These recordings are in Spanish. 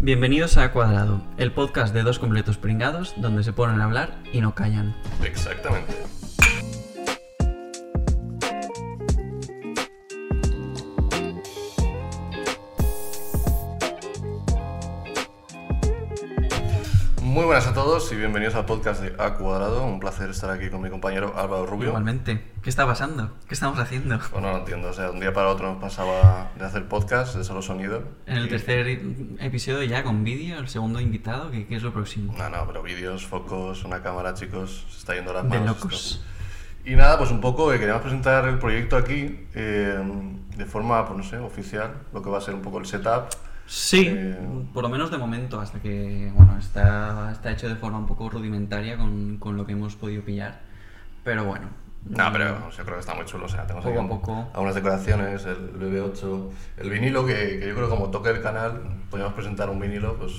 Bienvenidos a Cuadrado, el podcast de dos completos pringados donde se ponen a hablar y no callan. Exactamente. Todos y bienvenidos al podcast de A Cuadrado. Un placer estar aquí con mi compañero Álvaro Rubio. Igualmente, ¿qué está pasando? ¿Qué estamos haciendo? Bueno, no entiendo, o sea, un día para otro nos pasaba de hacer podcast de solo sonido. En el y- tercer episodio ya con vídeo, el segundo invitado, ¿qué, qué es lo próximo? No, no, pero vídeos, focos, una cámara, chicos, se está yendo las De manos. locos. esto. Y nada, pues un poco eh, queríamos presentar el proyecto aquí eh, de forma, pues no sé, oficial, lo que va a ser un poco el setup. Sí, Eh, por lo menos de momento, hasta que, bueno, está, está hecho de forma un poco rudimentaria con, con lo que hemos podido pillar. Pero bueno. No, pero o sea, creo que está muy chulo. O sea, tenemos Poco aquí a poco. algunas decoraciones, el BB8, el vinilo, que, que yo creo que como toque el canal, podríamos presentar un vinilo, pues...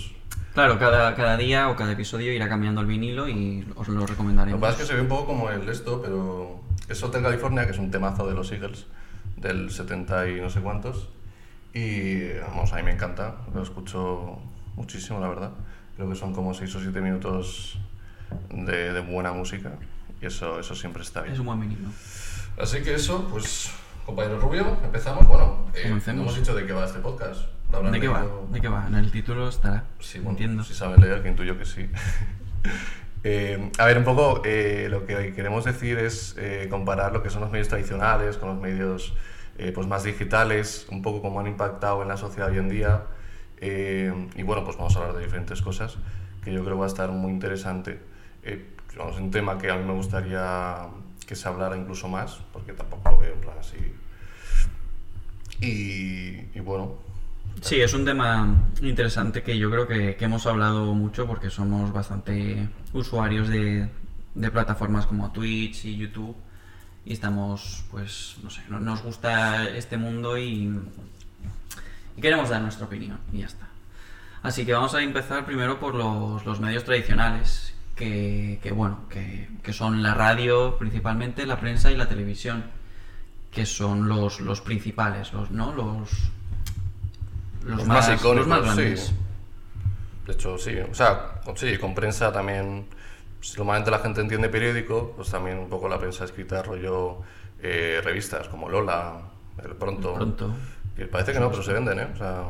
Claro, cada, cada día o cada episodio irá cambiando el vinilo y os lo Lo que recomendaremos. pasa es que se ve un poco como el esto, pero es Hotel California, que es un temazo de los Eagles, del 70 y no sé cuántos. Y vamos, a mí me encanta, lo escucho muchísimo, la verdad. Creo que son como 6 o 7 minutos de, de buena música y eso, eso siempre está bien. Es un buen vinilo. Así que eso, pues, compañero Rubio, empezamos. Bueno, eh, hemos dicho de qué va este podcast. ¿De qué va? ¿De qué va? En el título estará. Sí, bueno, Entiendo. si saben leer, que intuyo que sí. Eh, a ver, un poco eh, lo que hoy queremos decir es eh, comparar lo que son los medios tradicionales con los medios eh, pues más digitales, un poco cómo han impactado en la sociedad hoy en día. Eh, y bueno, pues vamos a hablar de diferentes cosas que yo creo va a estar muy interesante. Eh, vamos, un tema que a mí me gustaría que se hablara incluso más, porque tampoco lo veo en plan así. Y, bueno, Sí, es un tema interesante que yo creo que, hemos hablado mucho porque somos bastante usuarios de plataformas como Twitch y YouTube y estamos, pues, no sé, no- nos gusta este mundo y, y queremos dar nuestra opinión y ya está. Así que vamos a empezar primero por los, los medios tradicionales, que, que, bueno, que, que son la radio principalmente, la prensa y la televisión, que son los, los principales, los, ¿no? Los, Los más icónicos, los más sí. grandes. De hecho, sí. O sea, sí, con prensa también. Si normalmente la gente entiende periódico, pues también un poco la prensa escrita, rollo eh, revistas como Lola, El Pronto. Pronto. Que parece que no, pero se venden, ¿eh? O sea,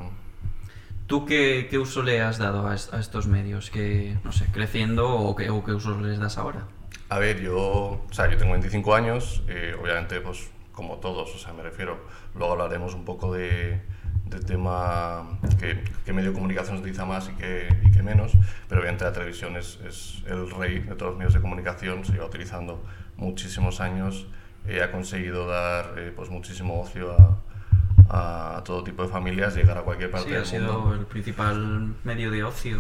¿Tú qué, qué uso le has dado a, es- a estos medios? que no sé, creciendo o qué, o qué usos les das ahora? a ver, yo, o sea, yo tengo 25 años, eh, obviamente, pues como todos, o sea, me refiero, luego hablaremos un poco de, del tema que, qué medio de comunicación se utiliza más y qué, y qué menos, pero obviamente la televisión es, es el rey de todos los medios de comunicación, se lleva utilizando muchísimos años, eh, ha conseguido dar eh, pues muchísimo ocio a, a todo tipo de familias, llegar a cualquier parte Sí, ha del sido mundo. el principal medio de ocio.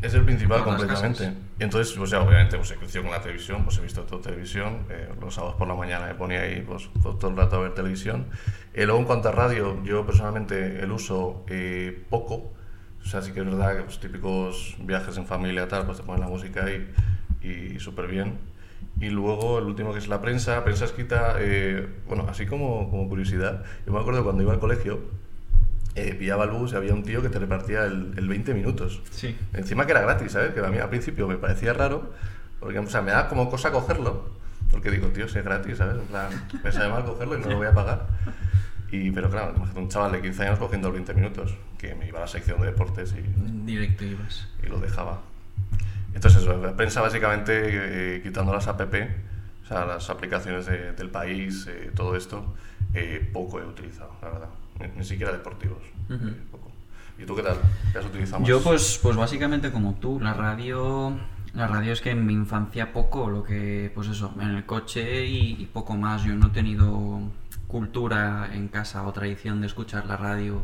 Es el principal completamente. Y entonces, pues ya obviamente, pues he crecido con la televisión, pues he visto toda televisión. eh, los sábados por la mañana me ponía ahí pues, todo el rato a ver televisión. Eh, luego, en cuanto a radio, yo personalmente el uso eh, poco. O sea, sí que es verdad que los típicos viajes en familia, tal, pues te ponen la música ahí y súper bien. Y luego el último que es la prensa, prensa escrita, eh, bueno, así como, como curiosidad, yo me acuerdo cuando iba al colegio, eh, pillaba el bus y había un tío que te repartía el, el 20 minutos. Sí. Encima que era gratis, ¿sabes? Que a mí al principio me parecía raro, porque o sea, me da como cosa cogerlo, porque digo, tío, si es gratis, ¿sabes? En plan, me sabe mal cogerlo y no lo voy a pagar. Y, pero claro, un chaval de 15 años cogiendo los 20 minutos, que me iba a la sección de deportes y, Directo ibas. y lo dejaba. Entonces eso, la prensa básicamente eh, quitando las app, o sea, las aplicaciones de- del país, eh, todo esto, eh, poco he utilizado, la verdad. Ni, ni siquiera deportivos. Poco. ¿Y tú qué tal? ¿Qué has utilizado más? Yo pues, pues básicamente como tú, la radio, la radio es que en mi infancia poco, lo que, pues eso, en el coche y, y poco más. Yo no he tenido cultura en casa o tradición de escuchar la radio,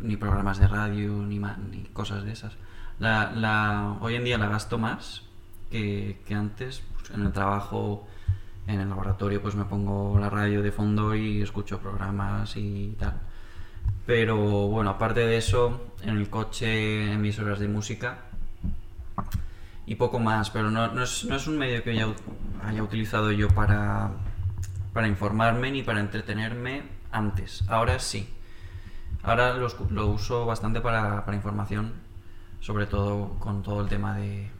ni programas de radio, ni, ma- ni cosas de esas. La, la, hoy en día la gasto más que, antes. Pues, en el trabajo, en el laboratorio, pues me pongo la radio de fondo y escucho programas y tal. Pero bueno, aparte de eso, en el coche emisoras de música y poco más, pero no, no es, no es un medio que haya, utilizado yo para, para informarme ni para entretenerme antes. Ahora sí. Ahora lo, escu- lo uso bastante para información sobre todo con todo el tema de,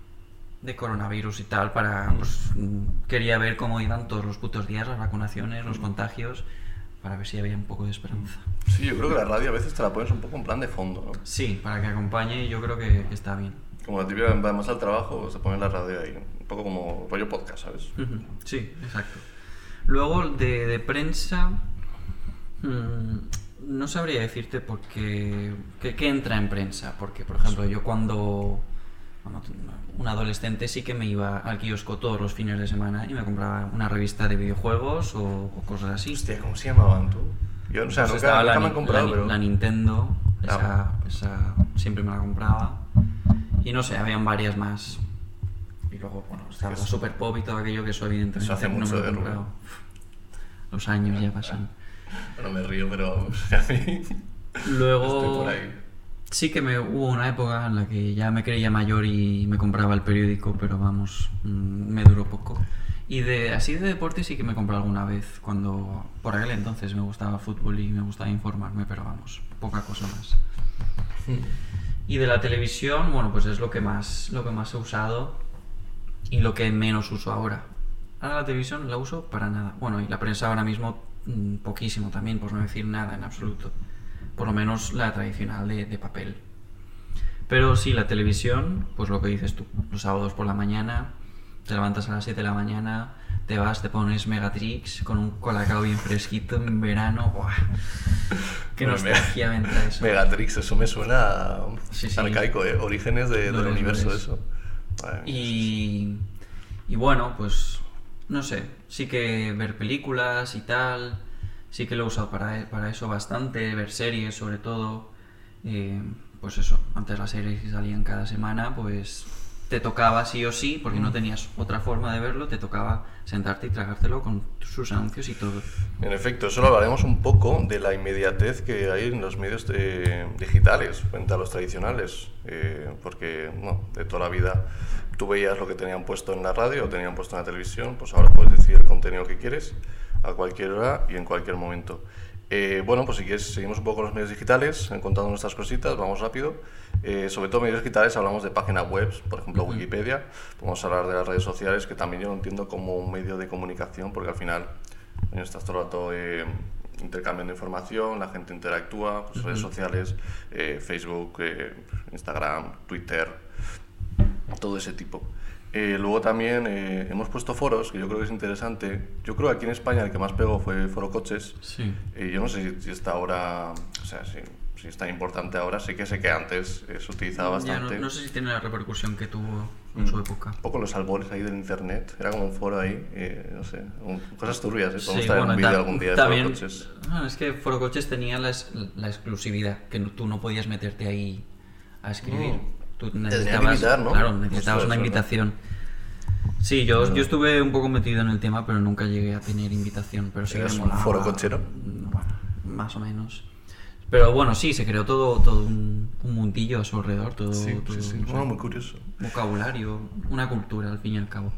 de coronavirus y tal, para pues, mm, quería ver cómo iban todos los putos días las vacunaciones, los contagios, para ver si había un poco de esperanza. Sí, yo creo que la radio a veces te la pones un poco en plan de fondo, ¿no? Sí, para que acompañe, yo creo que, que está bien. Como la típica, vas al trabajo, se pone la radio ahí, un poco como rollo podcast, ¿sabes? Sí, exacto. Luego de, de prensa, mm, no sabría decirte porque qué, qué entra en prensa, porque por ejemplo yo cuando, un adolescente sí que me iba al kiosco todos los fines de semana y me compraba una revista de videojuegos o, o cosas así. Hostia, ¿cómo se llamaban tú? Yo, o sea, Pues nunca, me han Ni- comprado, la pero... la Nintendo, esa, Ah. esa siempre me la compraba. Y no sé, habían varias más. Y luego, bueno, estaba la Super Pop y todo aquello que eso evidentemente Eso hace no mucho me he de. Los años ya pasan. Bueno, me río, pero a mí Luego, estoy por ahí. sí que me hubo una época en la que ya me creía mayor y me compraba el periódico, pero vamos, mm, me duró poco. Y de así de deporte sí que me compré alguna vez, cuando por aquel entonces me gustaba fútbol y me gustaba informarme, pero vamos, poca cosa más. Y de la televisión, bueno, pues es lo que más, lo que más he usado y lo que menos uso ahora. Ahora la televisión la uso para nada. Bueno, y la prensa ahora mismo poquísimo también, por no decir nada en absoluto. Por lo menos la tradicional de, de papel. Pero sí, la televisión, pues lo que dices tú, los sábados por la mañana, te levantas a las 7 de la mañana, te vas, te pones Megatrix con un colacao bien fresquito en verano. ¡buah! Qué Bueno, nostalgia me entra eso. Megatrix, eso me suena Sí, sí. arcaico, ¿eh? Orígenes de- del universo, es. eso. Y bueno, pues no sé, sí que ver películas y tal, sí que lo he usado para, para eso bastante, ver series sobre todo. Eh, pues eso, antes las series que salían cada semana, pues te tocaba sí o sí, porque no tenías otra forma de verlo, te tocaba sentarte y tragártelo con sus anuncios y todo. En efecto, solo hablaremos un poco de la inmediatez que hay en los medios de- digitales frente a los tradicionales, eh, porque bueno, de toda la vida tú veías lo que tenían puesto en la radio o tenían puesto en la televisión, pues ahora puedes decidir el contenido que quieres a cualquier hora y en cualquier momento. Eh, bueno, pues si quieres, seguimos un poco con los medios digitales, eh, contando nuestras cositas, vamos rápido. Eh, sobre todo medios digitales hablamos de páginas web, por ejemplo Wikipedia, podemos hablar de las redes sociales, que también yo lo entiendo como un medio de comunicación, porque al final estás todo el rato eh, intercambiando información, la gente interactúa, pues, redes sociales, eh, Facebook, eh, Instagram, Twitter, todo ese tipo. Luego también hemos puesto foros, que yo creo que es interesante. Yo creo que aquí en España el que más pegó fue Foro Coches. Sí. Yo no sé si, si está ahora, o sea, si, si está importante ahora, sí que sé que antes eh, se utilizaba Ya bastante. no, no sé si tiene la repercusión que tuvo en su época. Un poco los albores ahí del internet, era como un foro ahí, eh, no sé, un- cosas turbias, ¿eh? Podemos Sí, bueno, un vídeo algún día de también, Foro Coches. Ah, es que Foro Coches tenía la, la exclusividad, que no- tú no podías meterte ahí a escribir. Mm. Tú necesitabas, invitar, ¿no? Claro, necesitabas una ¿no? invitación. Sí, yo, yo estuve un poco metido en el tema, pero nunca llegué a tener invitación. Pero sí que ¿Eras me un foro cochero? Mm, Bueno, más o menos. Pero bueno, sí, se creó todo, todo un, un mundillo a su alrededor, todo, Sí, todo, sí, sí, bueno, muy curioso. vocabulario, una cultura al fin y al cabo.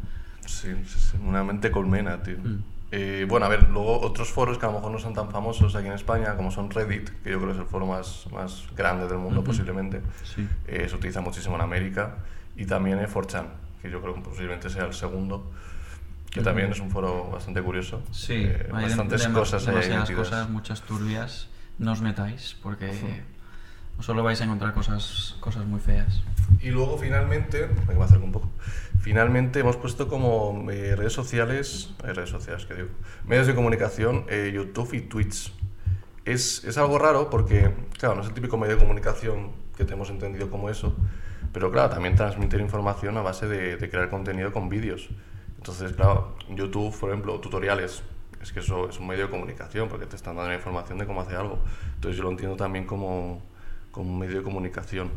Sí, sí, sí, una mente colmena, tío. Mm. Eh, bueno, a ver, luego otros foros que a lo mejor no son tan famosos aquí en España, como son Reddit, que yo creo que es el foro más, más grande del mundo posiblemente, Sí. eh, se utiliza muchísimo en América, y también eh, 4chan, que yo creo que posiblemente sea el segundo, que también es un foro bastante curioso. Sí, Eh, hay bastantes cosas ahí demasiadas metidas. cosas, muchas turbias. No os metáis porque solo vais a encontrar cosas, cosas muy feas. Y luego finalmente, me me acerco un poco, finalmente hemos puesto como eh, redes sociales, eh, redes sociales que digo, medios de comunicación, eh, YouTube y Twitch. Es, es algo raro porque, claro, no es el típico medio de comunicación que tenemos entendido como eso, pero claro, también transmitir información a base de, de crear contenido con vídeos. Entonces, claro, YouTube, por ejemplo, tutoriales, es que eso es un medio de comunicación porque te están dando la información de cómo hacer algo. Entonces yo lo entiendo también como, como un medio de comunicación.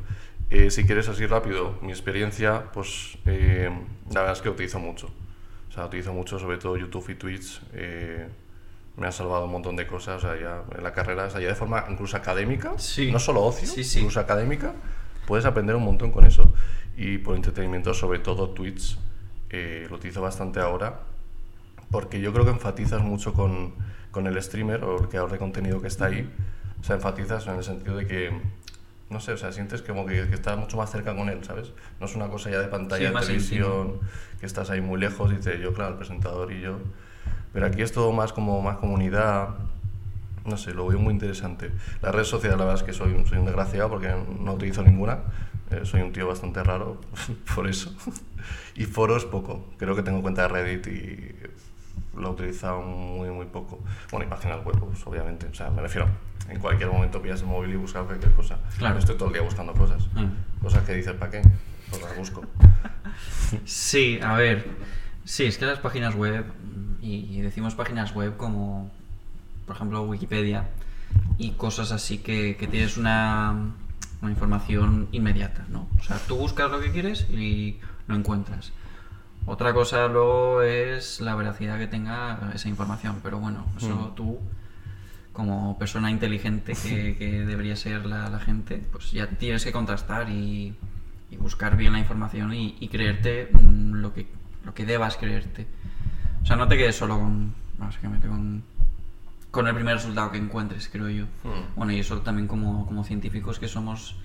Eh, si quieres así rápido, mi experiencia, pues eh, la verdad es que utilizo mucho. O sea, utilizo mucho sobre todo YouTube y Twitch. eh, me ha salvado un montón de cosas, o sea, ya en la carrera, o sea, ya de forma incluso académica, Sí. no solo ocio, Sí, sí. incluso académica, puedes aprender un montón con eso. Y por entretenimiento, sobre todo Twitch, eh, lo utilizo bastante ahora, porque yo creo que enfatizas mucho con, con el streamer o el creador de contenido que está ahí. O sea, enfatizas en el sentido de que no sé, o sea, sientes como que, que estás mucho más cerca con él, ¿sabes? No es una cosa ya de pantalla, Sí, de televisión, que estás ahí muy lejos y dices yo, claro, el presentador y yo. Pero aquí es todo más como más comunidad, no sé, lo veo muy interesante. Las redes sociales, la verdad es que soy, un- soy un desgraciado porque no utilizo ninguna. Eh, soy un tío bastante raro por eso. y foros poco. Creo que tengo cuenta de Reddit y lo he utilizado muy, muy poco. Bueno, y páginas web, pues, obviamente. O sea, me refiero, en cualquier momento pillas el móvil y buscas cualquier cosa. Claro. Estoy todo el día buscando cosas. Mm. Cosas que dices, ¿para qué? Pues las busco. Sí, a ver. Sí, es que las páginas web, y decimos páginas web como, por ejemplo, Wikipedia, y cosas así que, que tienes una, una información inmediata, ¿no? O sea, tú buscas lo que quieres y lo encuentras. Otra cosa luego es la veracidad que tenga esa información, pero bueno, eso Mm. tú, como persona inteligente que, que debería ser la, la gente, pues ya tienes que contrastar y, y buscar bien la información y, y creerte lo que, lo que debas creerte. O sea, no te quedes solo con, básicamente, con, con el primer resultado que encuentres, creo yo. Mm. Bueno, y eso también como, como científicos que somos,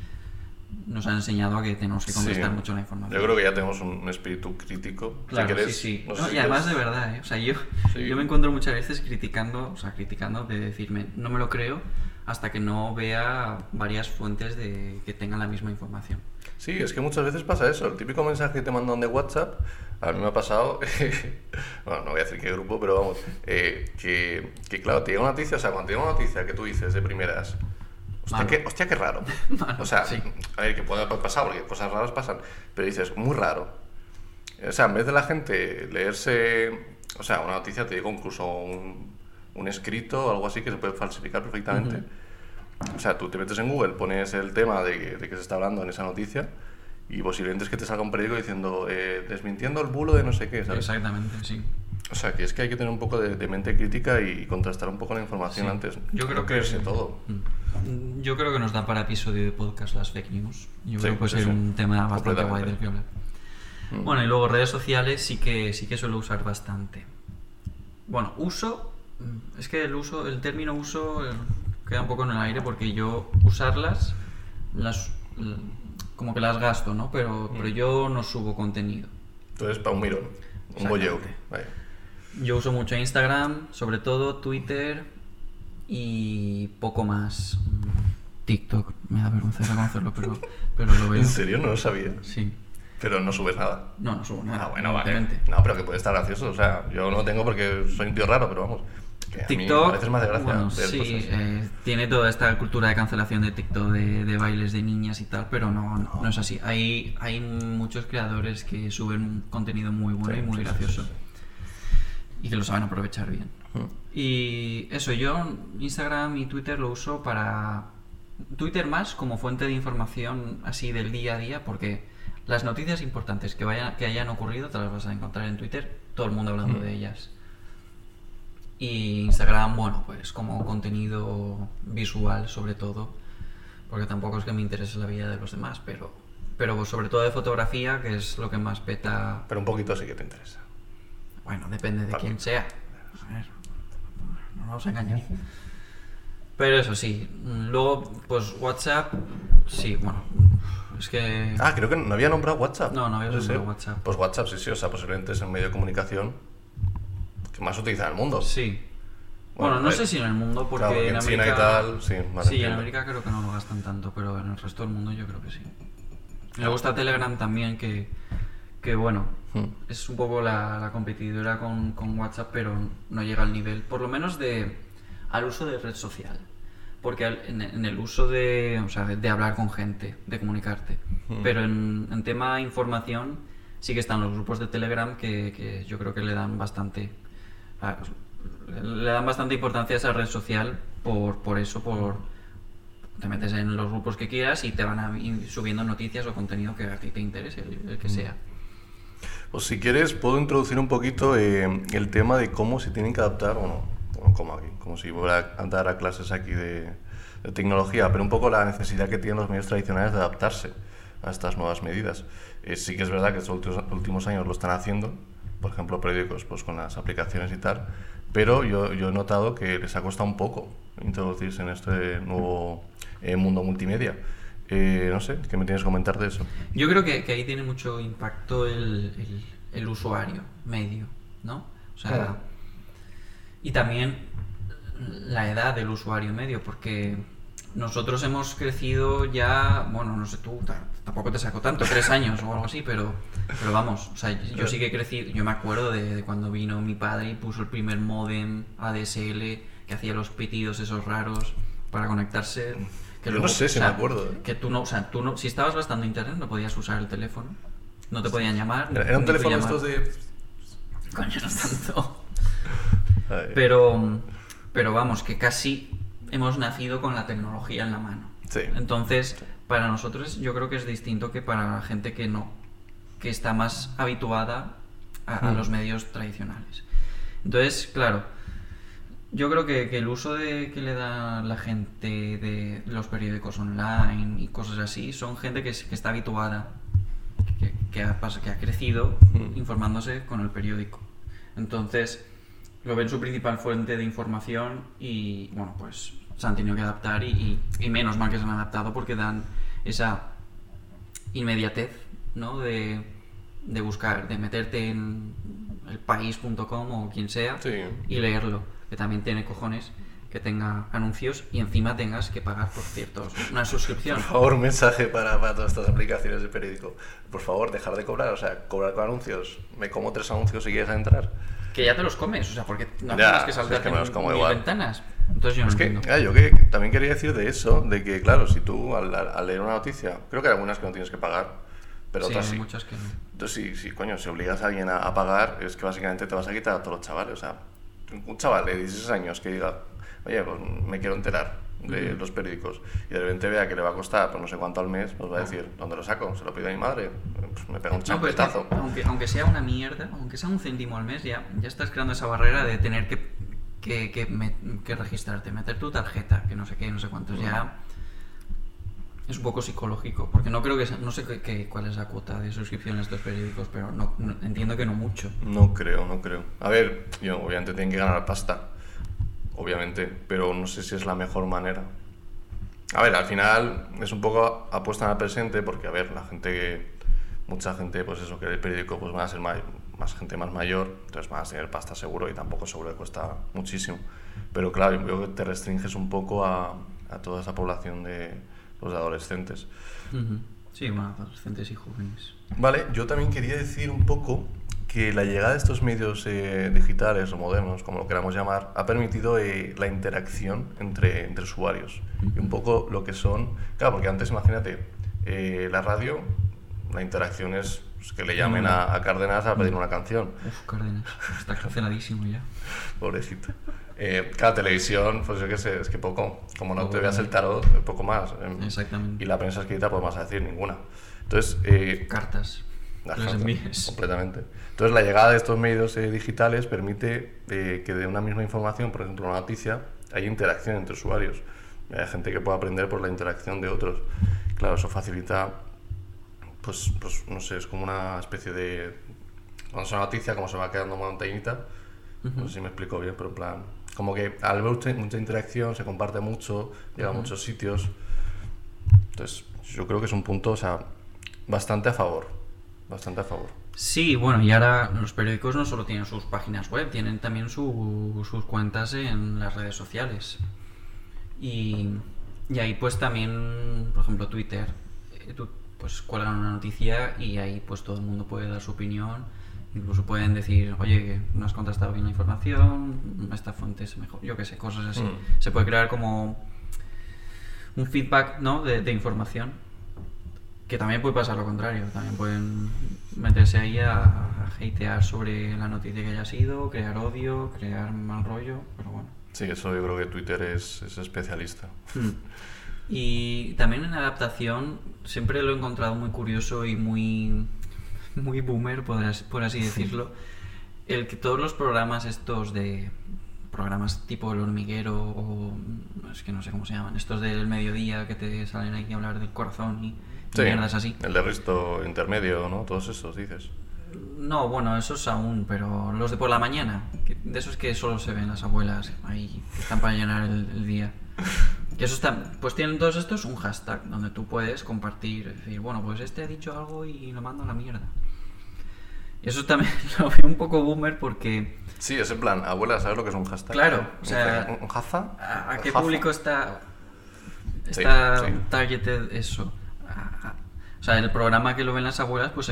nos han enseñado a que tenemos que contrastar Sí. mucho la información. Yo creo que ya tenemos un espíritu crítico. Claro, si quieres, sí, sí. no sé No, si y además de verdad, ¿eh? O sea, yo, Sí. yo me encuentro muchas veces criticando, o sea, criticando de decirme, no me lo creo hasta que no vea varias fuentes de que tengan la misma información. Sí, es que muchas veces pasa eso. El típico mensaje que te mandan de WhatsApp, a mí me ha pasado, bueno, no voy a decir qué grupo, pero vamos, eh, que, que claro, te llega una noticia, o sea, cuando te llega una noticia que tú dices de primeras, hostia, qué, hostia, qué raro. Malo, o sea, sí. a ver, que puede pasar, porque cosas raras pasan, pero dices, muy raro. O sea, en vez de la gente leerse, o sea, una noticia, te digo incluso un, un escrito o algo así que se puede falsificar perfectamente. O sea, tú te metes en Google, pones el tema de, que- de que se está hablando en esa noticia y posiblemente es que te salga un periódico diciendo eh, desmintiendo el bulo de no sé qué, ¿sabes? Exactamente, sí. O sea, que es que hay que tener un poco de, de mente crítica y contrastar un poco la información Sí. antes. Yo creo No que- creerse todo. Mm. Yo creo que nos da para episodio de podcast las fake news. Yo Sí, creo que puede ser sí. un tema bastante guay del que hablar. Mm. Bueno, y luego redes sociales sí que sí que suelo usar bastante. Bueno, uso mm, es que el uso, el término uso eh, queda un poco en el aire porque yo usarlas las como que las gasto, ¿no? Pero, pero yo no subo contenido. Entonces, para un mirón, un bolleo. Yo uso mucho Instagram, sobre todo Twitter y poco más. TikTok, me da vergüenza reconocerlo, pero, pero lo veo. ¿En serio? No lo sabía. Sí. Pero no subes nada. No, no subo nada. Ah, bueno, vale. No, pero que puede estar gracioso. O sea, yo no lo tengo porque soy un tío raro, pero vamos. que TikTok, a veces me hace gracia bueno, sí, eh, tiene toda esta cultura de cancelación de TikTok, de, de bailes de niñas y tal, pero no, no, no es así. Hay, hay muchos creadores que suben contenido muy bueno Sí, y muy sí, gracioso sí, y que lo saben aprovechar bien. Y eso, yo Instagram y Twitter lo uso para... Twitter más como fuente de información así del día a día, porque las noticias importantes que, vayan, que hayan ocurrido te las vas a encontrar en Twitter, todo el mundo hablando Mm. de ellas. Y Instagram, bueno, pues como contenido visual sobre todo, porque tampoco es que me interese la vida de los demás, pero, pero sobre todo de fotografía, que es lo que más peta Pero un poquito sí que te interesa. bueno, depende de quién sea. A ver, no a engañar. Pero eso sí, mm, luego, pues WhatsApp, sí, bueno, es que... Ah, creo que no había nombrado WhatsApp. No, no había nombrado. WhatsApp. Pues WhatsApp, sí, sí. O sea, posiblemente es el medio de comunicación que más utiliza en el mundo. Sí. Bueno, Bueno, no eh, sé si en el mundo, porque claro, porque en en China América... y tal, sí, vale, sí, en. América creo que no lo gastan tanto, pero en el resto del mundo yo creo que sí. Luego está Telegram también, que, que bueno, Hmm. es un poco la, la competidora con, con WhatsApp, pero no llega al nivel, por lo menos de al uso de red social. Porque al- en, en el uso de, o sea, de, de hablar con gente, de comunicarte. Hmm. Pero en, en tema información sí que están los grupos de Telegram que, que yo creo que le dan bastante a- le dan bastante importancia a esa red social por, por eso, por te metes en los grupos que quieras y te van a ir subiendo noticias o contenido que a ti te interese, el, el que sea. Pues si quieres, puedo introducir un poquito eh, el tema de cómo se tienen que adaptar, o no, bueno, como aquí, como si fuera a dar a clases aquí de, tecnología, pero un poco la necesidad que tienen los medios tradicionales de adaptarse a estas nuevas medidas. Eh, sí que es verdad que estos últimos, últimos años lo están haciendo, por ejemplo, periódicos pues, con las aplicaciones y tal, pero yo, yo he notado que les ha costado un poco introducirse en este nuevo eh, mundo multimedia. Eh, no sé, ¿qué me tienes que comentar de eso? Yo creo que, que ahí tiene mucho impacto el, el- el usuario medio, ¿no? O sea, Claro. y también la edad del usuario medio, porque nosotros hemos crecido ya, bueno, no sé tú, ta- tampoco te saco tanto, tres años o algo así, pero, pero vamos, o sea, yo sí que he crecido, yo me acuerdo de, de cuando vino mi padre y puso el primer modem ADSL que hacía los pitidos esos raros para conectarse. Que no sé si me acuerdo, ¿eh? Que tú no, o sea, tú no, si estabas gastando internet no podías usar el teléfono, no te podían llamar. Era, un teléfono estos de... Coño, no tanto. Ay, Pero, pero vamos, que casi hemos nacido con la tecnología en la mano. Sí. Entonces, para nosotros yo creo que es distinto que para la gente que no, que está más habituada a, a Mm. los medios tradicionales. Entonces, claro, yo creo que, que el uso de, que le da la gente de los periódicos online y cosas así son gente que, es- que está habituada, que, que ha, que ha crecido Mm. informándose con el periódico. Entonces, lo ven su principal fuente de información y, bueno, pues se han tenido que adaptar y, y- y menos mal que se han adaptado porque dan esa inmediatez, ¿no? De, de buscar, de meterte en elpaís.com o quien sea Sí. y leerlo, que también tiene cojones que tenga anuncios y encima tengas que pagar por ciertos, una suscripción. Por favor, un mensaje para, para todas estas aplicaciones de periódico. Por favor, dejar de cobrar, o sea, cobrar con anuncios. Me como tres anuncios si quieres entrar. Que ya te los comes, o sea, porque no Ya, tienes que si es saltar que mil igual. ventanas. Entonces yo no Es que, entiendo. ah, yo que también quería decir de eso, de que, claro, si tú al, al- leer una noticia, creo que hay algunas que no tienes que pagar, pero sí, otras hay sí. muchas que no. Entonces, si, si, coño, si obligas a alguien a, a pagar, es que básicamente te vas a quitar a todos los chavales. O sea, un chaval de 16 años que diga, oye, pues me quiero enterar de los periódicos y de repente vea que le va a costar pues no sé cuánto al mes, pues va a decir, ¿dónde lo saco? Se lo pido a mi madre, pues me pega un No, champetazo. aunque, aunque sea una mierda, aunque sea un céntimo al mes, ya, ya estás creando esa barrera de tener que, que, que, me- que registrarte, meter tu tarjeta, que no sé qué, no sé cuántos. Ya es un poco psicológico, porque no creo que no sé qué- cuál es la cuota de suscripción a estos periódicos, pero no, entiendo que no mucho. No creo, no creo. A ver, yo, obviamente tienen que ganar pasta, obviamente, pero no sé si es la mejor manera. A ver, al final es un poco apuesta al presente porque, a ver, la gente que, mucha gente, pues eso, que el periódico, pues van a ser más, gente más mayor, entonces van a tener pasta seguro y tampoco seguro que cuesta muchísimo. Pero claro, yo veo que te restringes un poco a toda esa población de los adolescentes. Sí, bueno, adolescentes y jóvenes. Vale, yo también quería decir un poco que la llegada de estos medios eh, digitales o modernos, como lo queramos llamar, ha permitido eh, la interacción entre, entre usuarios. Y un poco lo que son... Claro, porque antes, imagínate, eh, la radio, la interacción es pues, que le llamen a, a Cárdenas a pedir una canción. Uf, Cárdenas, está canceladísimo ya. Pobrecito. Eh, cada televisión, pues yo qué sé, es que poco. Como no te veas el tarot, poco más. Em, Exactamente. Y la prensa escrita, pues más a decir ninguna. Entonces, eh, Cartas. las que cartas, envíes. Completamente. Entonces, la llegada de estos medios eh, digitales permite eh, que de una misma información, por ejemplo, una noticia, haya interacción entre usuarios. Hay gente que puede aprender por la interacción de otros. Claro, eso facilita, pues, pues no sé, es como una especie de... Cuando es una noticia, como se va quedando montañita, no sé si me explico bien, pero en plan... Como que al ver mucha, mucha interacción, se comparte mucho, llega a muchos sitios. Entonces, yo creo que es un punto, o sea, bastante a favor. Bastante a favor. Sí, bueno, y ahora los periódicos no solo tienen sus páginas web, tienen también su- sus cuentas en las redes sociales. Y, y ahí pues también, por ejemplo, Twitter, eh, tú pues cuelgan una noticia y ahí pues todo el mundo puede dar su opinión. Incluso pueden decir, oye, no has contrastado bien la información, esta fuente es mejor, yo qué sé, cosas así. Mm. Se puede crear como un feedback ¿no? de, de información. Que también puede pasar lo contrario, también pueden meterse ahí a, a hatear sobre la noticia que haya sido, crear odio, crear mal rollo, pero bueno. Sí, eso yo creo que Twitter es, es especialista. Mm. Y también en adaptación siempre lo he encontrado muy curioso y muy, muy boomer, por así, por así decirlo, el que todos los programas estos de programas tipo El Hormiguero o es que no sé cómo se llaman, estos del mediodía que te salen aquí a hablar del corazón y Sí, mierdas así. El de resto intermedio, ¿no? Todos esos, dices. No, bueno, esos aún, pero los de por la mañana, que- de esos que solo se ven las abuelas ahí, que están para llenar el, el día. Que eso está, pues tienen todos estos un hashtag donde tú puedes compartir, decir, bueno, pues este ha dicho algo y lo mando a la mierda. Eso también lo veo un poco boomer porque, Sí, es en plan, abuela, ¿sabes lo que es un hashtag? Claro, o ¿Un sea? ¿Un, un hashtag? ¿a, a ¿Un qué hashtag? público está, está sí. targeted eso? A- a- o sea, el programa que lo ven las abuelas, pues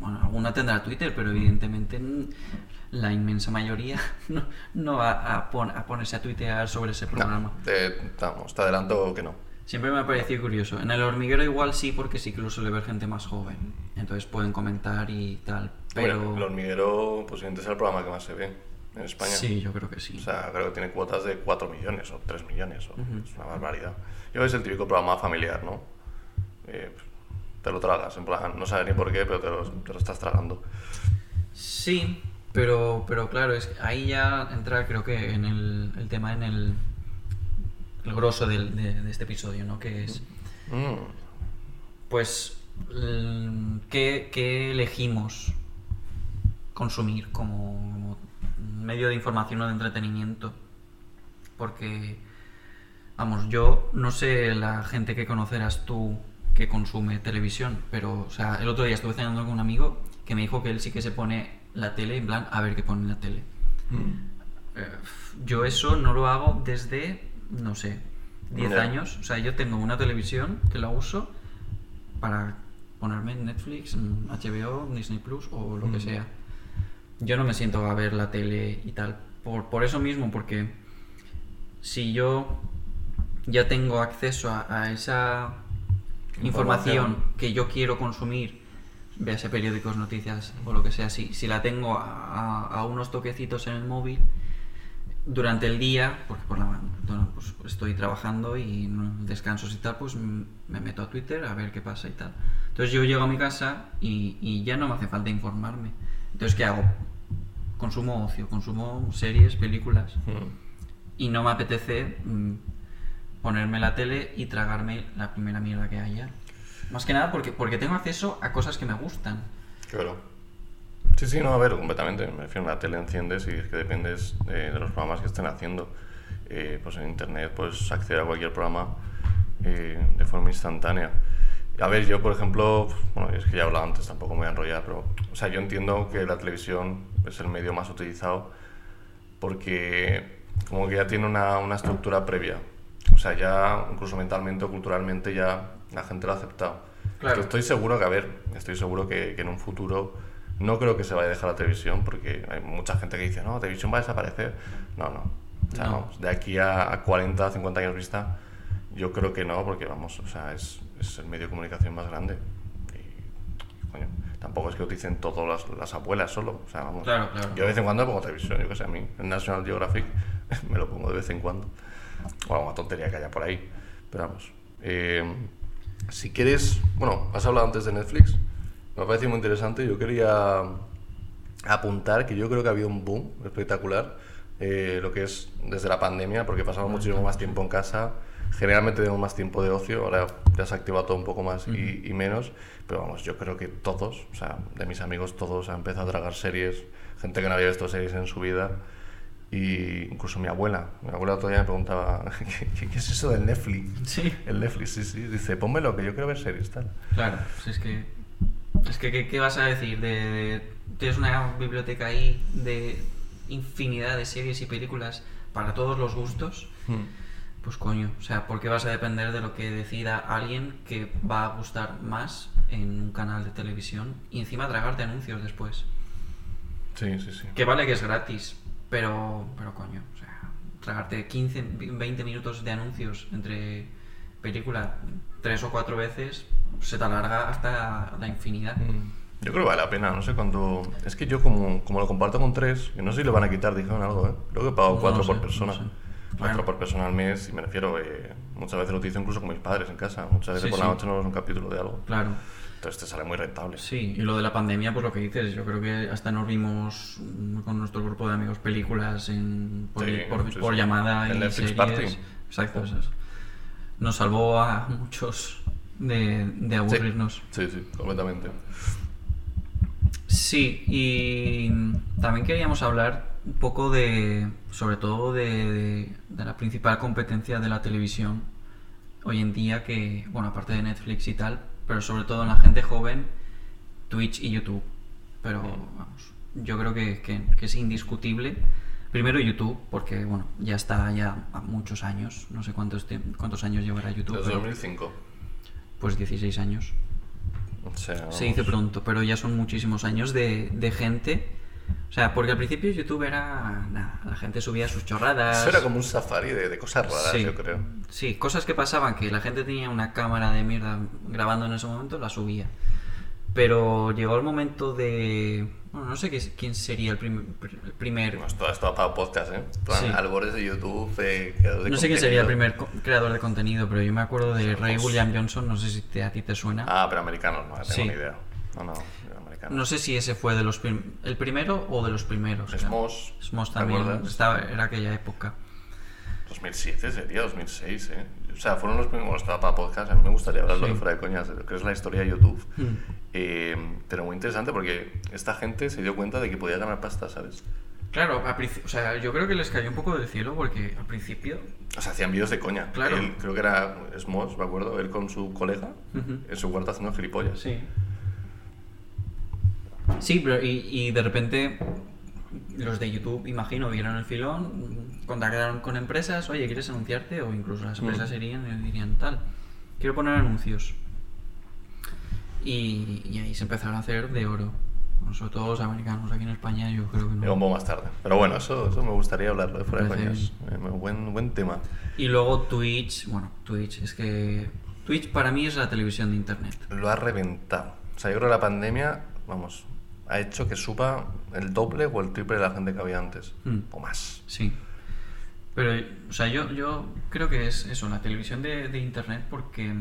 bueno, alguna tendrá Twitter, pero evidentemente la inmensa mayoría no, no va a, pon- a ponerse a tuitear sobre ese programa. No, te, vamos, te adelanto que no. Siempre me ha parecido curioso. En el hormiguero igual sí, porque sí que lo suele ver gente más joven. Entonces pueden comentar y tal. Pero... Hombre, el hormiguero posiblemente es el programa que más se ve en España. Sí, yo creo que sí. O sea, creo que tiene cuotas de 4 millones o 3 millones. o- Es una barbaridad. Yo creo que es el típico programa familiar, ¿no? Eh, te lo tragas, en plan, no sabes ni por qué, pero te lo, te lo estás tragando. Sí, pero, pero claro, es que ahí ya entra creo que en el, el tema, en el, el grosso del- de, de este episodio, ¿no? Que es, Mm, pues, ¿qué, qué elegimos consumir como, como medio de información o de entretenimiento? Porque, vamos, yo no sé la gente que conocerás tú que consume televisión, pero, o sea, el otro día estuve cenando con un amigo que me dijo que él sí que se pone la tele, en plan, a ver qué pone en la tele. Eh, yo eso no lo hago desde, no sé, 10 Ya. años. O sea, yo tengo una televisión que la uso para ponerme en Netflix, en HBO, Disney Plus o lo que Mm. sea. Yo no me siento a ver la tele y tal. Por, por eso mismo, porque si yo ya tengo acceso a, a esa información. Información. que yo quiero consumir, véase periódicos, noticias o lo que sea, si, si la tengo a, unos toquecitos en el móvil, durante el día, porque por la pues, estoy trabajando y descansos y tal, pues me meto a Twitter a ver qué pasa y tal. Entonces yo llego a mi casa y, y ya no me hace falta informarme. Entonces, ¿qué hago? Consumo ocio, consumo series, películas mm. y no me apetece mm, ponerme la tele y tragarme la primera mierda que haya. Más que nada porque, porque tengo acceso a cosas que me gustan. Claro. Sí, sí, no, a ver, completamente. Me refiero a la tele enciendes y es que dependes de, de los programas que estén haciendo. Eh, pues en internet puedes acceder a cualquier programa eh, de forma instantánea. A ver, yo, por ejemplo, bueno, es que ya he hablado antes, tampoco me voy a enrollar, pero, o sea, yo entiendo que la televisión es el medio más utilizado porque como que ya tiene una, una estructura previa. O sea, ya incluso mentalmente o culturalmente ya la gente lo ha aceptado. Claro. Que Estoy seguro que, a ver, estoy seguro que, que en un futuro no creo que se vaya a dejar la televisión porque hay mucha gente que dice, no, la televisión va a desaparecer. No, no. O sea, No. vamos, de aquí a, a 40, 50 años vista, yo creo que no, porque vamos, o sea, es, es el medio de comunicación más grande. Y, coño, tampoco es que utilicen todas las, las abuelas solo. O sea, vamos. Claro, claro. Yo de vez en cuando pongo televisión, yo que sé, a mí, en National Geographic me lo pongo de vez en cuando. O alguna tontería que haya por ahí. Pero vamos. eh, si quieres, bueno, has hablado antes de Netflix, me ha parecido muy interesante. Yo quería apuntar que yo creo que ha habido un boom espectacular, eh, lo que es desde la pandemia, porque pasamos muchísimo más tiempo en casa. Generalmente tenemos más tiempo de ocio, ahora ya se ha activado todo un poco más y, y menos, pero vamos, yo creo que todos, o sea, de mis amigos todos han empezado a tragar series, gente que no había visto series en su vida, y incluso mi abuela, mi abuela todavía me preguntaba, ¿qué, qué- es eso del Netflix? Sí. El Netflix, sí, sí, dice, pónmelo, que yo quiero ver series, tal. Claro, pues es que. Es que, ¿qué, qué vas a decir? De, de- tienes una biblioteca ahí de infinidad de series y películas para todos los gustos. Pues coño, o sea, ¿por qué vas a depender de lo que decida alguien que va a gustar más en un canal de televisión y encima tragarte anuncios después? Sí, sí, sí. Que vale que es gratis, pero, pero coño, o sea, tragarte 15, 20 minutos de anuncios entre película tres o cuatro veces se te alarga hasta la infinidad. Yo creo que vale la pena, no sé cuánto... Es que yo como, como lo comparto con tres, que no sé si le van a quitar, dijeron algo, ¿eh? Creo que he pagado No cuatro por persona. no sé. Cuatro Bueno. por persona al mes, y me refiero, eh, muchas veces lo utilizo incluso con mis padres en casa. Muchas veces Sí, por la sí. noche nos vemos un capítulo de algo. Claro. Entonces te sale muy rentable. Sí, y lo de la pandemia, pues lo que dices, yo creo que hasta nos vimos con nuestro grupo de amigos películas en, por, Sí, por- por llamada El y Netflix series. Party. Exacto, eso es. Nos salvó a muchos de, de aburrirnos. Sí, sí, completamente. Sí, y también queríamos hablar un poco de, sobre todo de, de- de la principal competencia de la televisión, hoy en día que, bueno, aparte de Netflix y tal, pero sobre todo en la gente joven, Twitch y YouTube. Pero vamos, yo creo que, que- que es indiscutible. Primero YouTube, porque bueno, ya está ya a muchos años, no sé cuántos, te- cuántos años llevará YouTube, Desde pero 2005. pues 16 años. O sea, Se dice pronto, pero ya son muchísimos años de, de gente. O sea, porque al principio YouTube era. Nada, la gente subía sus chorradas. Eso era como un safari de, de cosas raras, Sí. yo creo. Sí, cosas que pasaban, que la gente tenía una cámara de mierda grabando en ese momento, la subía. Pero llegó el momento de... Bueno, no sé qué- quién sería el, prim- el primer... Bueno, esto, esto para podcast, ¿eh? Plan, Sí. albores de YouTube, eh, creadores de No sé quién sería el contenido. primer creador de contenido, pero yo me acuerdo de Ray Pues- William Johnson, no sé si te- a ti te suena. Ah, pero americanos, no tengo Sí. ni idea. No, no, No sé si ese fue de los prim- el primero o de los primeros. Smosh ¿te también, estaba, era aquella época. 2007 sería, 2006, ¿eh? O sea, fueron los primeros, estaba para podcast, a mí me gustaría hablarlo Sí. de fuera de coñas, de lo que es la historia de YouTube. Mm. Eh, pero muy interesante porque esta gente se dio cuenta de que podía ganar pasta, ¿sabes? Claro, a o sea, yo creo que les cayó un poco del cielo porque al principio... O sea, hacían vídeos de coña. Claro. Él, creo que era Smosh, me acuerdo, él con su colega Ujú. en su cuarto haciendo gilipollas. Sí. Sí, pero y, y de repente los de YouTube, imagino, vieron el filón, contactaron con empresas, oye, ¿quieres anunciarte? O incluso las empresas Mm. irían y dirían tal, quiero poner anuncios. Y, y ahí se empezaron a hacer de oro. Bueno, sobre todo los americanos, aquí en España yo creo que Llegó un no. poco más tarde. Pero bueno, eso, eso me gustaría hablarlo de fuera de coñas. Eh, buen, buen tema. Y luego Twitch, bueno, Twitch, es que Twitch para mí es la televisión de Internet. Lo ha reventado. O sea, yo creo que la pandemia, vamos, ha hecho que suba el doble o el triple de la gente que había antes. Mm. O más. Sí. Pero, o sea, yo, yo creo que es eso, la televisión de, de internet, porque,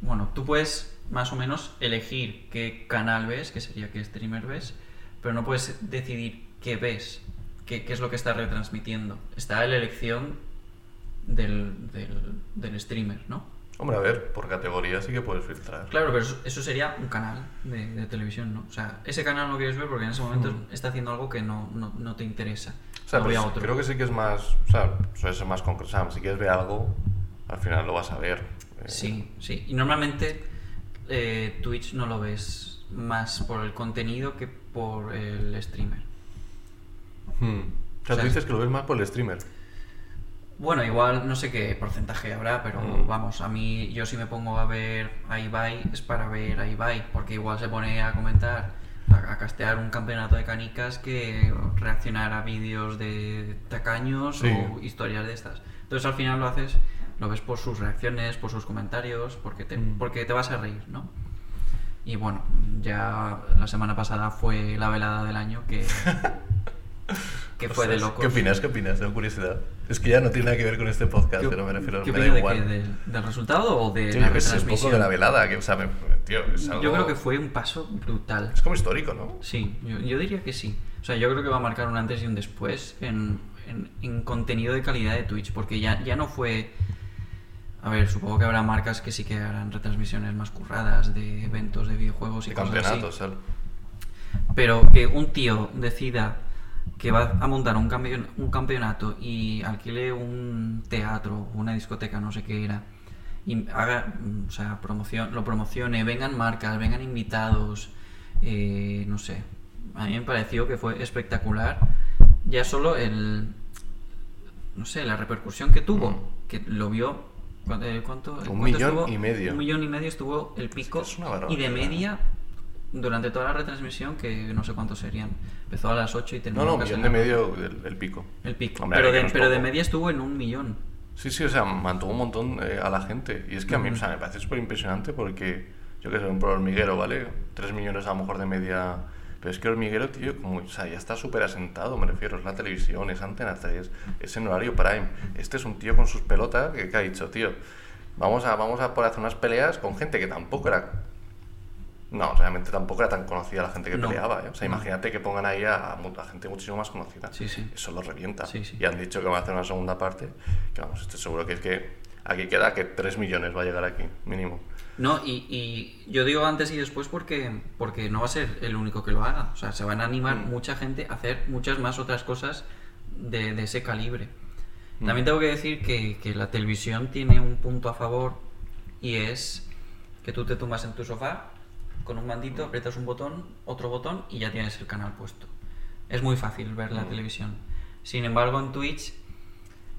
bueno, tú puedes más o menos elegir qué canal ves, que sería qué streamer ves, pero no puedes decidir qué ves, qué, qué es lo que está retransmitiendo. Está la elección del, del, del streamer, ¿no? Hombre, a ver, por categoría sí que puedes filtrar. Claro, pero eso, eso sería un canal de, de televisión, ¿no? O sea, ese canal no quieres ver porque en ese momento Mm. está haciendo algo que no, no, no te interesa. O sea, No pues otro. creo que sí que es más. O sea, suele ser más concreto. Sea, si quieres ver algo, al final lo vas a ver. Eh, Sí, sí. Y normalmente eh, Twitch no lo ves más por el contenido que por el streamer. hmm. O sea, O sea, tú dices que lo ves más por el streamer. Bueno, igual no sé qué porcentaje habrá, pero Mm. vamos, a mí yo si me pongo a ver a Ibai es para ver a Ibai, porque igual se pone a comentar, a, a castear un campeonato de canicas que reaccionar a vídeos de tacaños Sí. o historias de estas. Entonces al final lo haces, lo ves por sus reacciones, por sus comentarios, porque te, Mm. porque te vas a reír, ¿no? Y bueno, ya la semana pasada fue la velada del año que, que fue de locos. ¿Qué opinas? ¿Qué opinas? Tengo curiosidad. Es que ya no tiene nada que ver con este podcast, ¿Qué, pero me refiero ¿qué me da opinas de igual. qué? ¿Del, del resultado o de Tío, la sé, un retransmisión? poco de la velada, que, o sea, me- tío, es algo... Yo creo que fue un paso brutal. Es como histórico, ¿no? Sí, yo, yo diría que sí. O sea, yo creo que va a marcar un antes y un después en, en- en contenido de calidad de Twitch, porque ya, ya no fue... A ver, supongo que habrá marcas que sí que harán retransmisiones más curradas de eventos de videojuegos y De cosas así. campeonatos, ¿sabes? Pero que un tío decida que va a montar un, campeon- un campeonato y alquile un teatro una discoteca, no sé qué era, y haga, o sea, promoción, lo promocione, vengan marcas, vengan invitados, eh, no sé. A mí me pareció que fue espectacular. Ya solo el, no sé, la repercusión que tuvo, Mm. que lo vio, ¿cuánto? eh, cuánto- Un millón estuvo? y medio. Un millón y medio estuvo el pico es y de media durante toda la retransmisión, que no sé cuántos serían. Empezó a las 8 y terminó No, no, casi millón de medio el, el pico. El pico. Hombre, pero de, pero de media estuvo en un millón. Sí, sí, o sea, mantuvo un montón eh, a la gente. Y es que a mí, o sea, me parece súper impresionante porque, yo que sé, un pro hormiguero, ¿vale? 3 millones a lo mejor de media. Pero es que hormiguero, tío, como, o sea, ya está súper asentado, me refiero. Es la televisión, es Antena 3, es en horario prime. Este es un tío con sus pelotas que, que ha dicho, tío, vamos a, vamos a por hacer unas peleas con gente que tampoco era. No, realmente tampoco era tan conocida la gente que No. peleaba, ¿eh? O sea, imagínate que pongan ahí a, a gente muchísimo más conocida. Sí, sí. Eso lo revienta. Sí. Y han dicho que van a hacer una segunda parte. Que vamos, estoy seguro que es que aquí queda que 3 millones va a llegar aquí, mínimo. No, y, y yo digo antes y después porque, porque no va a ser el único que lo haga. O sea, se van a animar Mm. mucha gente a hacer muchas más otras cosas de, de ese calibre. Mm. También tengo que decir que, que la televisión tiene un punto a favor y es que tú te tumbas en tu sofá con un mandito, aprietas un botón, otro botón y ya tienes el canal puesto. Es muy fácil ver la Mm. televisión. Sin embargo, en Twitch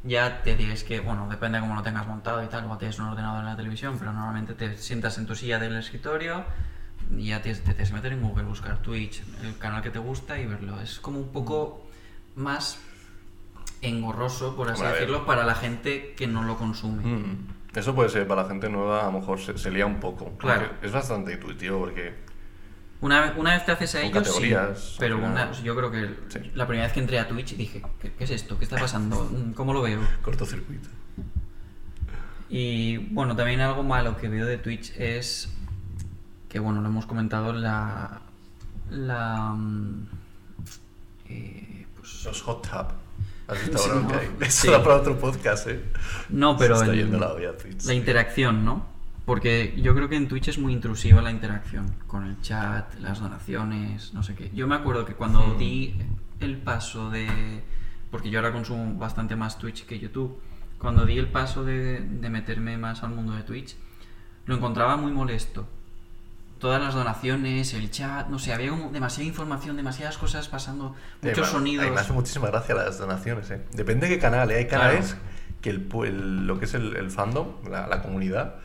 ya te tienes que, bueno, depende de cómo lo tengas montado y tal, o tienes un ordenador en la televisión, pero normalmente te sientas en tu silla del escritorio y ya te tienes que meter en Google, buscar Twitch, el canal que te gusta y verlo. Es como un poco más engorroso, por así decirlo, para la gente que no lo consume. Mm. Eso puede ser para la gente nueva, a lo mejor se, se lía un poco. Claro. Es bastante intuitivo porque Una, vez- una vez te haces a ellos, sí, pero una- yo creo que Sí. la primera vez que entré a Twitch dije, ¿qué, qué es esto? ¿Qué está pasando? Mm, ¿Cómo lo veo? cortocircuito. Y bueno, también algo malo que veo de Twitch es que, bueno, lo hemos comentado, la... la mm, eh, pues, Los hot tub. ¿Has visto Sí, ahora lo no? Eso sí. da para otro podcast, ¿eh? no, pero Se está el- yendo la Twitch. la interacción, ¿no? Porque yo creo que en Twitch es muy intrusiva la interacción con el chat, las donaciones, no sé qué. Yo me acuerdo que cuando Hmm. di el paso de... Porque yo ahora consumo bastante más Twitch que YouTube. Cuando di el paso de, de meterme más al mundo de Twitch, lo encontraba muy molesto. Todas las donaciones, el chat, no sé, había como demasiada información, demasiadas cosas pasando, Sí, muchos sonidos. A mí me hace muchísima gracia las donaciones, ¿eh? Depende de qué canal, ¿eh? Hay Claro. canales que el, el- lo que es el, el fandom, la, la comunidad,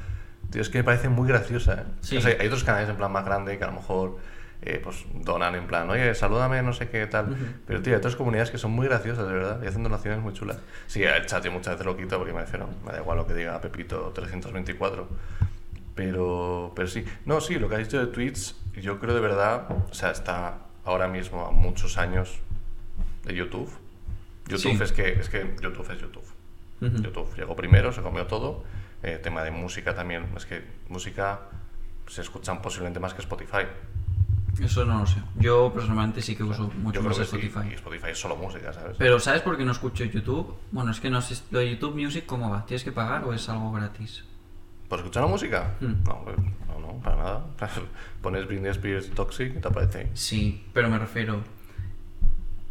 tío, es que me parece muy graciosa, ¿eh? Sí. O sea, hay otros canales en plan más grande que a lo mejor eh, pues donan en plan, oye, salúdame, no sé qué tal. Ujú. Pero, tío, hay otras comunidades que son muy graciosas, de verdad, y hacen donaciones muy chulas. Sí, el chat yo muchas veces lo quito porque me refiero, me da igual lo que diga Pepito 324. Pero, pero sí. No, sí, lo que has dicho de Twitch, yo creo de verdad, o sea, está ahora mismo a muchos años de YouTube. YouTube Sí. es que es que YouTube es YouTube. Ujú. YouTube llegó primero, se comió todo. Eh, tema de música también, es que música se escuchan posiblemente más que Spotify. Eso no lo sé. Yo personalmente sí que uso Yo mucho creo más que sí, Spotify. y Spotify es solo música, ¿sabes? Pero ¿sabes por qué no escucho YouTube? Bueno, es que no sé, lo de YouTube Music, ¿cómo va? ¿Tienes que pagar o es algo gratis? ¿Por escuchar la música? Mm. No, no, no, para nada. Pones Britney Spears Toxic y te aparece. Sí, pero me refiero...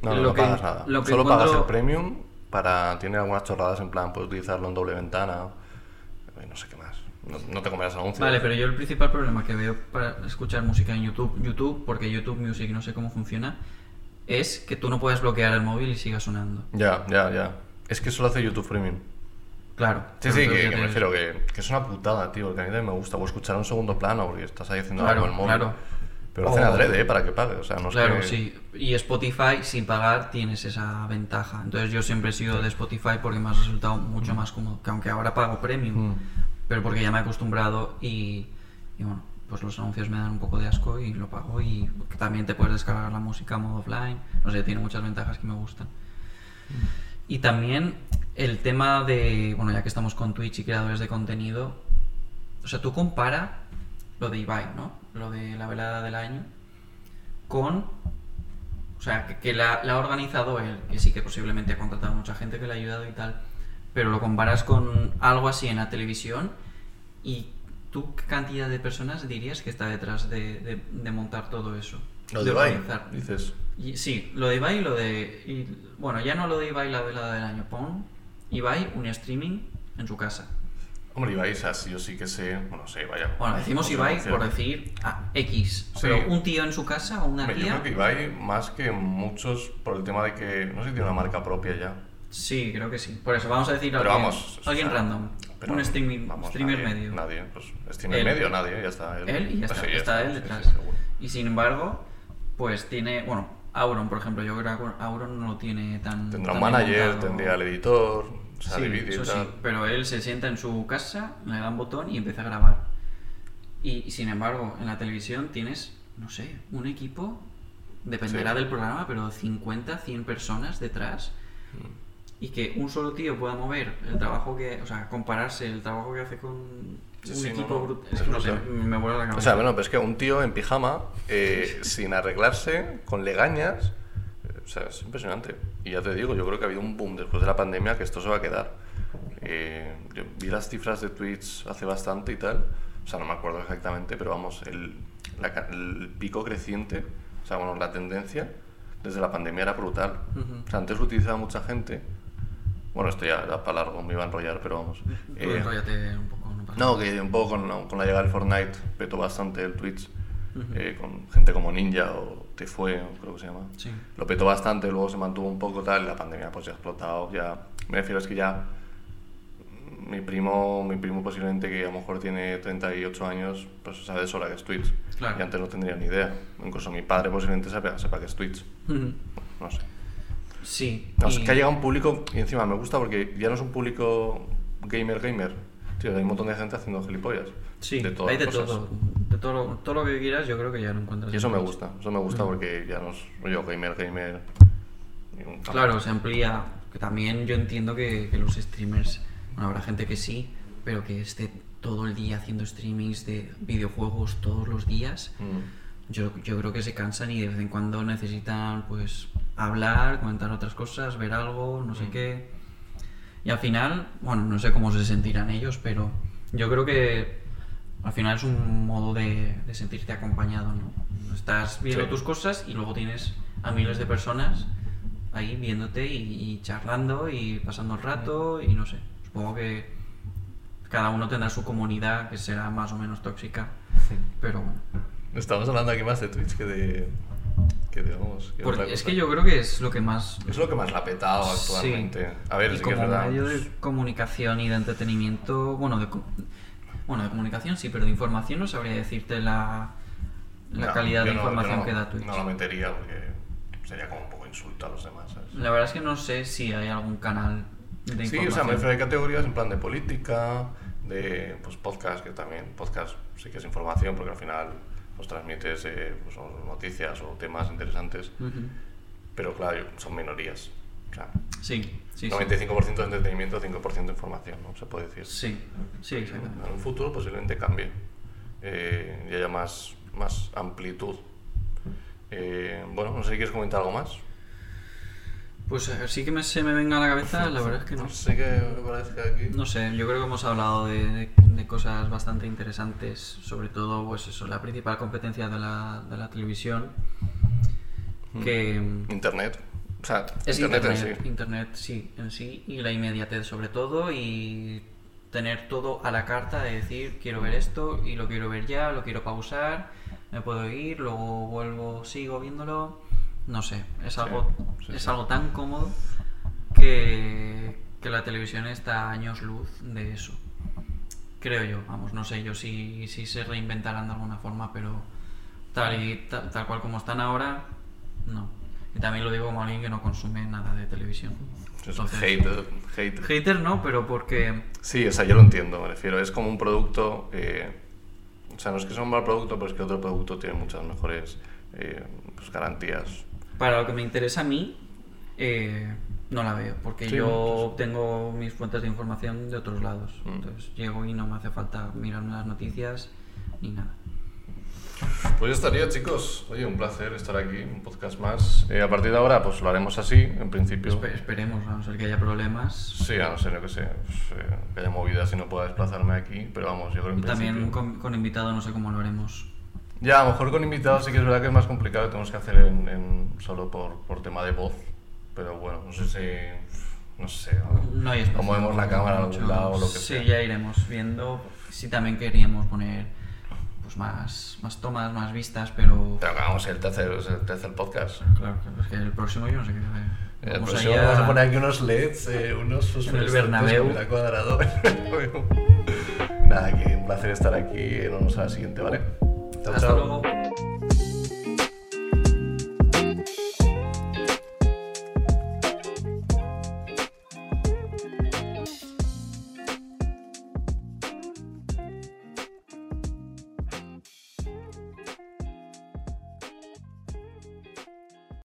No, no, Lo no que- pagas nada. lo que Solo pagas el encuentro- premium para... Tiene algunas chorradas en plan, puedes utilizarlo en doble ventana. No sé qué más. No, no te comerás anuncios. Vale, pero yo el principal problema que veo para escuchar música en YouTube, YouTube, porque YouTube Music no sé cómo funciona, es que tú no puedes bloquear el móvil y siga sonando. Ya, ya, ya. Es que eso lo hace YouTube Premium. Claro. Sí, sí, que, que me refiero que, que es una putada, tío, que a mí también me gusta. O escuchar un segundo plano porque estás ahí haciendo Claro, algo en el móvil. claro. Pero lo hacen O- adrede, ¿eh? Para que pague. O sea, no Claro, que... sí. Y Spotify, sin pagar, tienes esa ventaja. Entonces yo siempre he sido de Spotify porque me ha resultado mucho más cómodo. Que aunque ahora pago premium, Mm. pero porque ya me he acostumbrado y, y bueno, pues los anuncios me dan un poco de asco y lo pago. Y también te puedes descargar la música en modo offline. No sé, tiene muchas ventajas que me gustan. Y también el tema de, bueno, ya que estamos con Twitch y creadores de contenido, o sea, tú compara lo de Ibai, ¿no? Lo de la velada del año con, o sea, que, que la, la ha organizado él, que sí que posiblemente ha contratado mucha gente que le ha ayudado y tal, pero lo comparas con algo así en la televisión y tú qué cantidad de personas dirías que está detrás de, de- de montar todo eso. Lo de Ibai, organizar. dices. Y, sí, lo de Ibai y lo de... y- bueno, ya no lo de Ibai la velada del año, pon Ibai un streaming en su casa. Hombre, Ibai, o sea, sí, yo sí que sé... Bueno, sé, vaya. Bueno, decimos no Ibai por decir ah, X, Sí. pero un tío en su casa o una Hombre, Yo tía... creo que Ibai, más que muchos, por el tema de que... No sé si tiene una marca propia ya. Sí, creo que sí. Por eso vamos a decir Pero alguien, vamos... o alguien sea, random. pero un streaming, vamos, streamer nadie, medio. Nadie, pues streamer Él. medio, nadie, ya está. Él y ya está, Sí, está él detrás. sí, y sin embargo, pues tiene, bueno, Auron, por ejemplo, yo creo que Auron no lo tiene tan... Tendrá tan un manager, montado. tendría el editor, o sea, Sí, eso y sí, pero él se sienta en su casa, le da un botón y empieza a grabar. Y, y sin embargo, en la televisión tienes, no sé, un equipo, dependerá Sí. del programa, pero 50, 100 personas detrás. Y que un solo tío pueda mover el trabajo que, o sea, compararse el trabajo que hace con Sí, un sí, equipo no, brutal. es que no sé, me vuelve la cabeza. O sea, bueno, pero es que un tío en pijama, eh, sin arreglarse, con legañas, eh, o sea, es impresionante. Y ya te digo, yo creo que ha habido un boom después de la pandemia que esto se va a quedar. Eh, yo vi las cifras de tweets hace bastante y tal, o sea, no me acuerdo exactamente, pero vamos, el, la el pico creciente, o sea, bueno, la tendencia desde la pandemia era brutal. Ujú. O sea, antes lo utilizaba mucha gente, Bueno, esto ya da para largo, me iba a enrollar, pero vamos. Eh, un poco, no pasa no, que un poco con, con la llegada del Fortnite petó bastante el Twitch, eh, con gente como Ninja o Te Fue, creo que se llama. Sí. Lo petó bastante, luego se mantuvo un poco tal, la pandemia pues ya ha explotado, ya... Me refiero es que ya mi primo, mi primo posiblemente que a lo mejor tiene 38 años, pues sabe de sobra que es Twitch. Claro. Y antes no tendría ni idea. Incluso mi padre posiblemente sepa, sepa que es Twitch. Ujú. No sé. Sí. No, y- que ha llegado un público, y encima me gusta porque ya no es un público gamer gamer. Tío, hay un montón de gente haciendo gilipollas. Sí, de todas hay de cosas. todo. De todo lo, todo lo que quieras, yo creo que ya lo encuentras. Y eso me gusta, eso me gusta porque ya no es rollo gamer gamer. Claro, se amplía. Que también yo entiendo que, que los streamers, bueno, habrá gente que sí, pero que esté todo el día haciendo streamings de videojuegos todos los días, Mm. yo, yo creo que se cansan y de vez en cuando necesitan pues hablar, comentar otras cosas, ver algo, no sé qué. Y al final, bueno, no sé cómo se sentirán ellos, pero yo creo que al final es un modo de, de sentirte acompañado, ¿no? Estás viendo Sí. tus cosas y luego tienes a miles de personas ahí viéndote y, y charlando y pasando el rato y no sé. Supongo que cada uno tendrá su comunidad que será más o menos tóxica, pero bueno. Estamos hablando aquí más de Twitch que de. Que que Porque es que yo creo que es lo que más Es lo que más la ha petado actualmente. Sí. A ver, y sí que es como verdad. medio pues, de comunicación y de entretenimiento, bueno, de, bueno, de comunicación sí, pero de información no sabría decirte la, la no, calidad de no- información no- que da Twitch. No lo metería porque sería como un poco insulto a los demás, ¿sabes? La verdad es que no sé si hay algún canal de Sí, información. o sea, me refiero a categorías en plan de política, de pues, podcast, que también podcast sí que es información porque al final pues, transmites eh, pues, noticias o temas interesantes, pero claro, son minorías. O sea, Sí, sí, sí. 95% de entretenimiento, 5% de información, ¿no? Se puede decir. Sí, sí, exactamente. En un futuro posiblemente cambie eh, y haya más, más amplitud. Eh, bueno, no sé si quieres comentar algo más. Pues eh, sí que me, se me venga a la cabeza, la verdad es que no. No sé qué me parece que aquí. No sé, yo creo que hemos hablado de, de- de cosas bastante interesantes, sobre todo, pues eso, la principal competencia de la, de la televisión, que Internet. O sea, es internet, internet, en sí. internet sí, en sí, y la inmediatez sobre todo, y tener todo a la carta de decir, quiero ver esto, y lo quiero ver ya, lo quiero pausar, me puedo ir, luego vuelvo, sigo viéndolo, no sé, es algo, sí, es sí. algo tan cómodo que, que la televisión está a años luz de eso. Creo yo, vamos, no sé yo si, si se reinventarán de alguna forma, pero tal, y, tal, tal cual como están ahora, no. Y también lo digo como alguien que no consume nada de televisión. Es Entonces, hate, hate. Hater no, pero porque... Sí, o sea, yo lo entiendo, me refiero. Es como un producto. o sea, no es que sea un mal producto, pero es que otro producto tiene muchas mejores eh, pues, garantías. Para lo que me interesa a mí, eh, no la veo, porque Sí, yo tengo mis fuentes de información de otros lados. Mm. Entonces llego y no me hace falta mirarme las noticias ni nada. Pues ya estaría, chicos. Oye, un placer estar aquí, un podcast más. Eh, a partir de ahora, pues lo haremos así, en principio. Espe- esperemos, a no ser que haya problemas. Sí, a no ser yo que sé, pues, eh, que haya movidas y no pueda desplazarme aquí, pero vamos, yo creo que también principio- con, con invitado no sé cómo lo haremos. Ya, a lo mejor con invitados sí que es verdad que es más complicado, tenemos que hacer en, en- solo por, por tema de voz, pero bueno, no sé si... no sé, No hay espacio. o movemos la cámara a algún lado o lo que sí, sea. ya iremos viendo. Sí, también queríamos poner pues más, más tomas, más vistas, pero... Pero que vamos, el tercer, el tercer podcast. Claro, es que el próximo yo no sé qué hacer. El Vamos próximo ahí a- vamos a poner aquí unos LEDs, eh, unos fosforescentes Bernabéu. con la cuadrado. Nada, que un placer estar aquí nos vemos a la siguiente, ¿vale? Chao, Hasta chao. luego.